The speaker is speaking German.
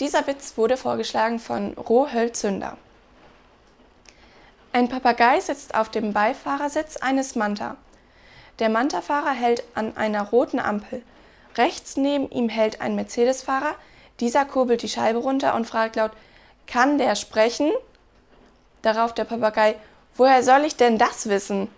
Dieser Witz wurde vorgeschlagen von Rohhölzünder. Ein Papagei sitzt auf dem Beifahrersitz eines Manta. Der Manta-Fahrer hält an einer roten Ampel. Rechts neben ihm hält ein Mercedes-Fahrer. Dieser kurbelt die Scheibe runter und fragt laut: Kann der sprechen? Darauf der Papagei: Woher soll ich denn das wissen?